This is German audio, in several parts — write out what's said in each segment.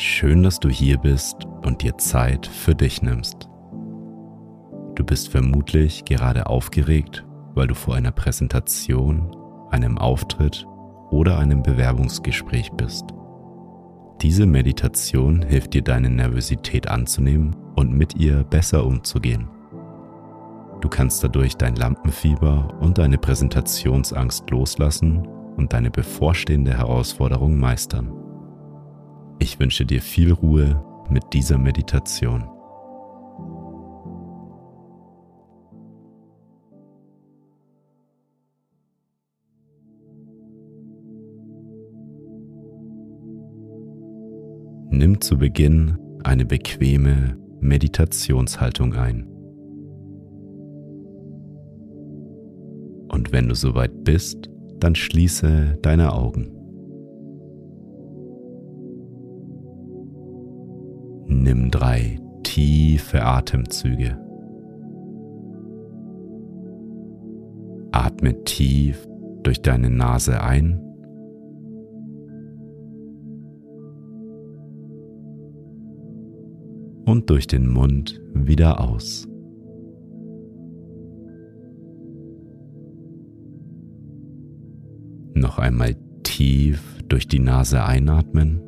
Schön, dass du hier bist und dir Zeit für dich nimmst. Du bist vermutlich gerade aufgeregt, weil du vor einer Präsentation, einem Auftritt oder einem Bewerbungsgespräch bist. Diese Meditation hilft dir deine Nervosität anzunehmen und mit ihr besser umzugehen. Du kannst dadurch dein Lampenfieber und deine Präsentationsangst loslassen und deine bevorstehende Herausforderung meistern. Ich wünsche dir viel Ruhe mit dieser Meditation. Nimm zu Beginn eine bequeme Meditationshaltung ein. Und wenn du soweit bist, dann schließe deine Augen. Nimm drei tiefe Atemzüge. Atme tief durch deine Nase ein und durch den Mund wieder aus. Noch einmal tief durch die Nase einatmen.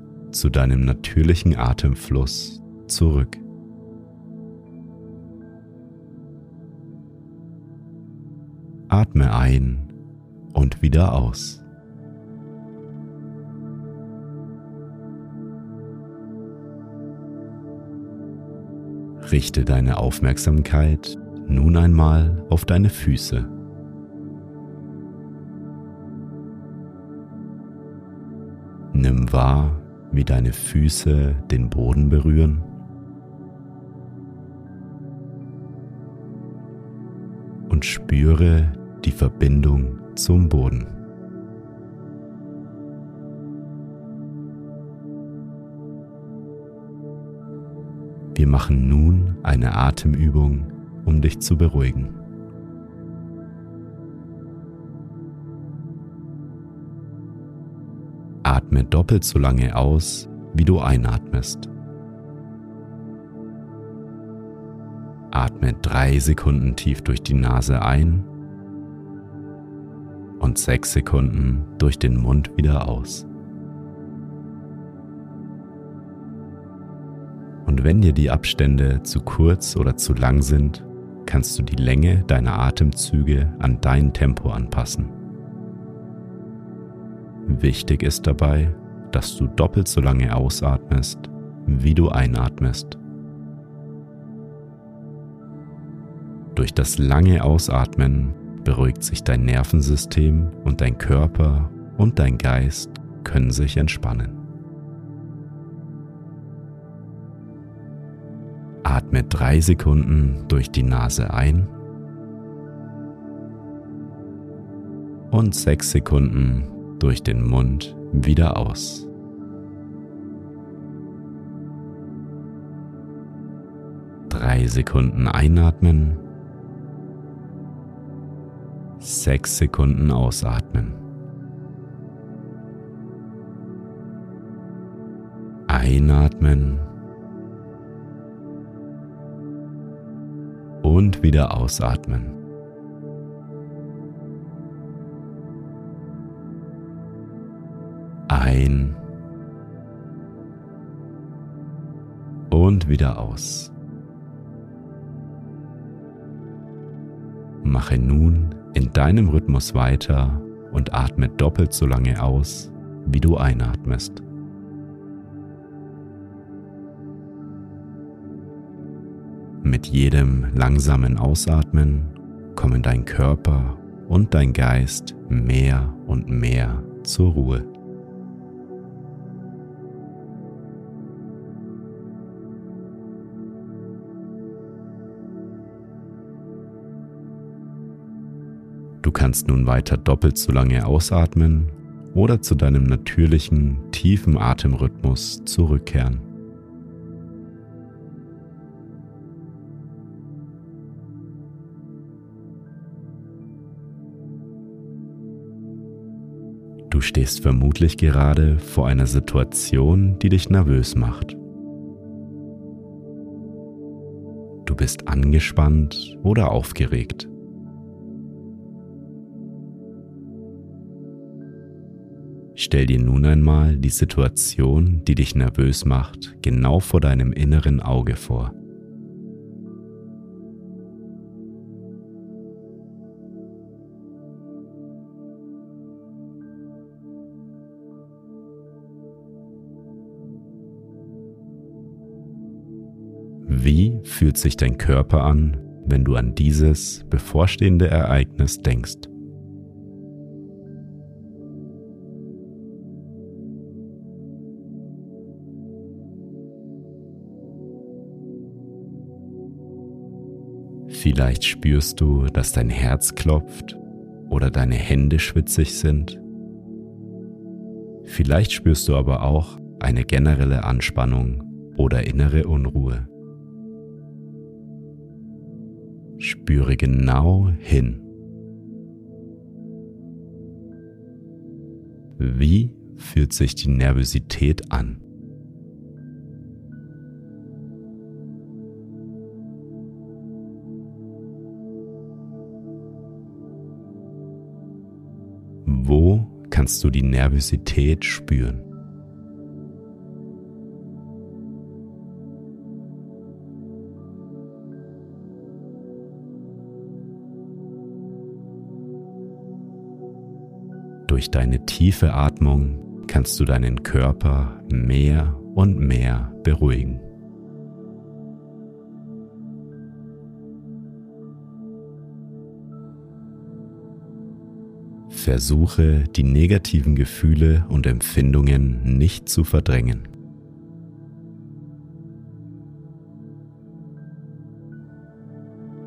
zu deinem natürlichen Atemfluss zurück. Atme ein und wieder aus. Richte deine Aufmerksamkeit nun einmal auf deine Füße. Nimm wahr, wie deine Füße den Boden berühren. Und spüre die Verbindung zum Boden. Wir machen nun eine Atemübung, um dich zu beruhigen. Atme doppelt so lange aus, wie du einatmest. Atme drei Sekunden tief durch die Nase ein und sechs Sekunden durch den Mund wieder aus. Und wenn dir die Abstände zu kurz oder zu lang sind, kannst du die Länge deiner Atemzüge an dein Tempo anpassen. Wichtig ist dabei, dass du doppelt so lange ausatmest, wie du einatmest. Durch das lange Ausatmen beruhigt sich dein Nervensystem und dein Körper und dein Geist können sich entspannen. Atme drei Sekunden durch die Nase ein und sechs Sekunden durch den Mund wieder aus. Drei Sekunden einatmen, sechs Sekunden ausatmen. Einatmen und wieder ausatmen. Ein und wieder aus. Mache nun in deinem Rhythmus weiter und atme doppelt so lange aus, wie du einatmest. Mit jedem langsamen Ausatmen kommen dein Körper und dein Geist mehr und mehr zur Ruhe. Kannst nun weiter doppelt so lange ausatmen oder zu deinem natürlichen, tiefen Atemrhythmus zurückkehren. Du stehst vermutlich gerade vor einer Situation, die dich nervös macht. Du bist angespannt oder aufgeregt. Stell dir nun einmal die Situation, die dich nervös macht, genau vor deinem inneren Auge vor. Wie fühlt sich dein Körper an, wenn du an dieses bevorstehende Ereignis denkst? Vielleicht spürst du, dass dein Herz klopft oder deine Hände schwitzig sind. Vielleicht spürst du aber auch eine generelle Anspannung oder innere Unruhe. Spüre genau hin. Wie fühlt sich die Nervosität an? Kannst du die Nervosität spüren? Durch deine tiefe Atmung kannst du deinen Körper mehr und mehr beruhigen. Versuche die negativen Gefühle und Empfindungen nicht zu verdrängen.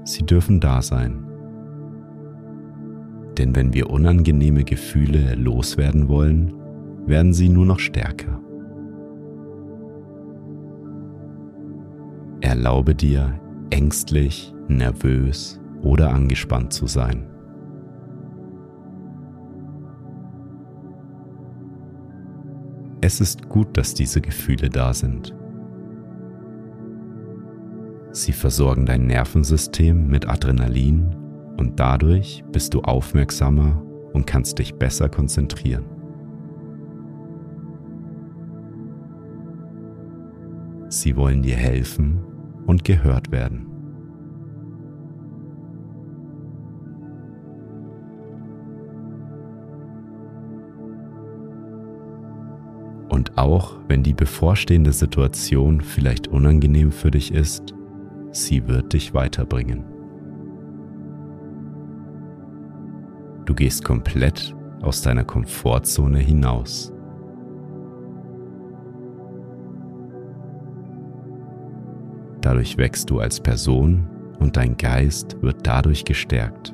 Sie dürfen da sein. Denn wenn wir unangenehme Gefühle loswerden wollen, werden sie nur noch stärker. Erlaube dir, ängstlich, nervös oder angespannt zu sein. Es ist gut, dass diese Gefühle da sind. Sie versorgen dein Nervensystem mit Adrenalin und dadurch bist du aufmerksamer und kannst dich besser konzentrieren. Sie wollen dir helfen und gehört werden. Auch wenn die bevorstehende Situation vielleicht unangenehm für dich ist, sie wird dich weiterbringen. Du gehst komplett aus deiner Komfortzone hinaus. Dadurch wächst du als Person und dein Geist wird dadurch gestärkt.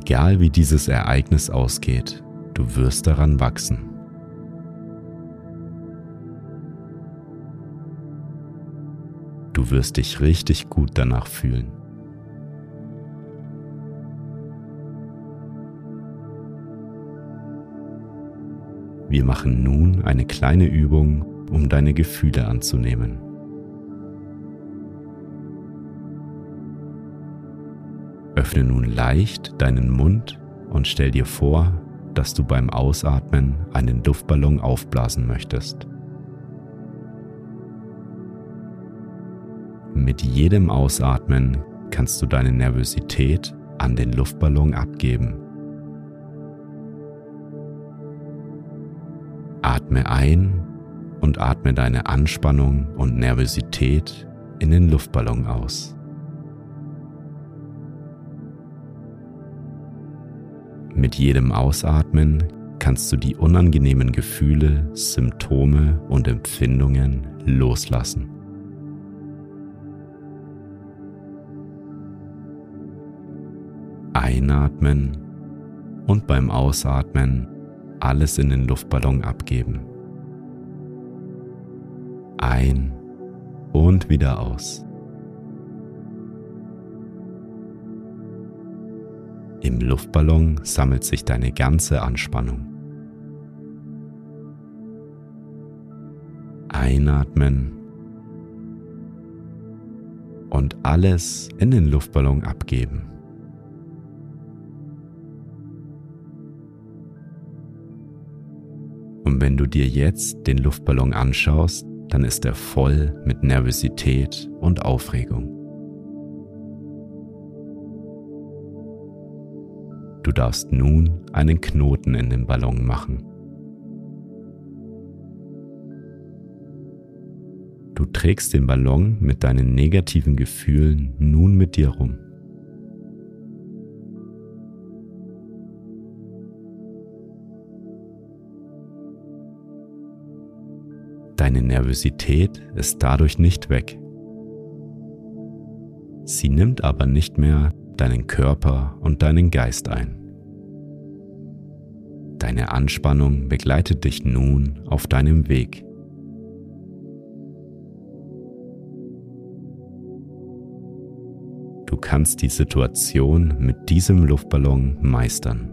Egal wie dieses Ereignis ausgeht, du wirst daran wachsen. Du wirst dich richtig gut danach fühlen. Wir machen nun eine kleine Übung, um deine Gefühle anzunehmen. Öffne nun leicht deinen Mund und stell dir vor, dass du beim Ausatmen einen Luftballon aufblasen möchtest. Mit jedem Ausatmen kannst du deine Nervosität an den Luftballon abgeben. Atme ein und atme deine Anspannung und Nervosität in den Luftballon aus. Mit jedem Ausatmen kannst du die unangenehmen Gefühle, Symptome und Empfindungen loslassen. Einatmen und beim Ausatmen alles in den Luftballon abgeben. Ein und wieder aus. Im Luftballon sammelt sich deine ganze Anspannung. Einatmen und alles in den Luftballon abgeben. Und wenn du dir jetzt den Luftballon anschaust, dann ist er voll mit Nervosität und Aufregung. Du darfst nun einen Knoten in den Ballon machen. Du trägst den Ballon mit deinen negativen Gefühlen nun mit dir rum. Deine Nervosität ist dadurch nicht weg. Sie nimmt aber nicht mehr deinen Körper und deinen Geist ein. Deine Anspannung begleitet dich nun auf deinem Weg. Du kannst die Situation mit diesem Luftballon meistern.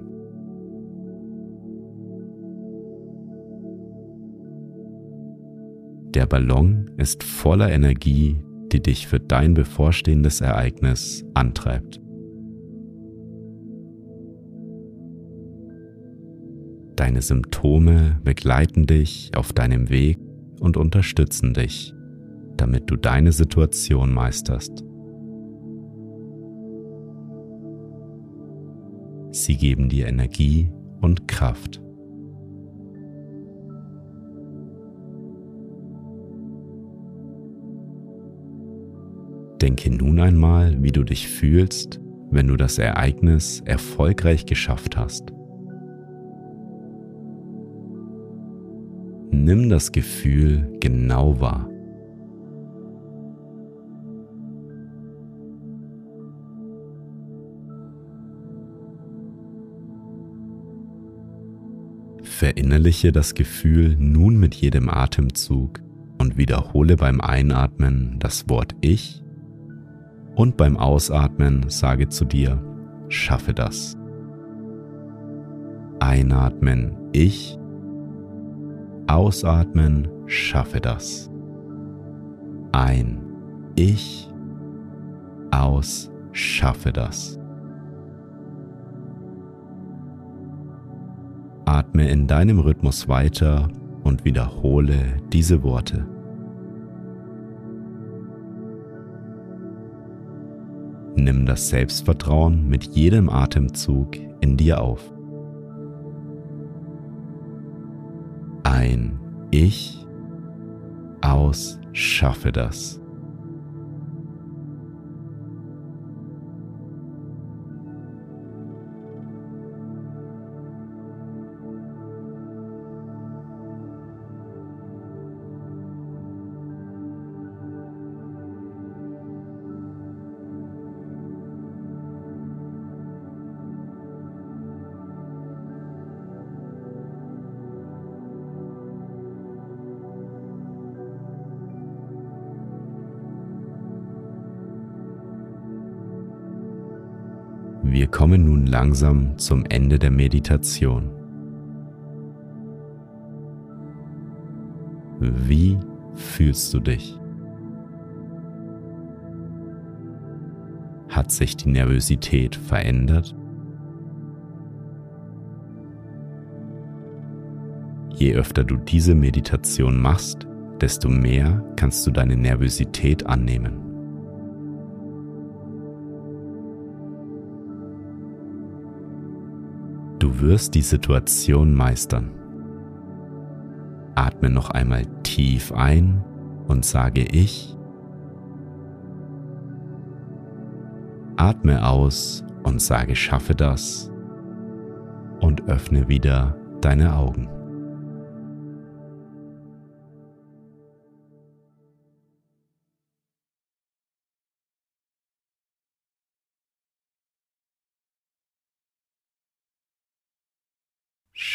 Der Ballon ist voller Energie, die dich für dein bevorstehendes Ereignis antreibt. Deine Symptome begleiten dich auf deinem Weg und unterstützen dich, damit du deine Situation meisterst. Sie geben dir Energie und Kraft. Denke nun einmal, wie du dich fühlst, wenn du das Ereignis erfolgreich geschafft hast. Nimm das Gefühl genau wahr. Verinnerliche das Gefühl nun mit jedem Atemzug und wiederhole beim Einatmen das Wort Ich und beim Ausatmen sage zu dir, schaffe das. Einatmen, ich. Ausatmen, schaffe das. Ein, ich. Aus, schaffe das. Atme in deinem Rhythmus weiter und wiederhole diese Worte. Nimm das Selbstvertrauen mit jedem Atemzug in dir auf. Ein Ich, aus, schaffe das. Wir kommen nun langsam zum Ende der Meditation. Wie fühlst du dich? Hat sich die Nervosität verändert? Je öfter du diese Meditation machst, desto mehr kannst du deine Nervosität annehmen. Du wirst die Situation meistern. Atme noch einmal tief ein und sage ich. Atme aus und sage schaffe das und öffne wieder deine Augen.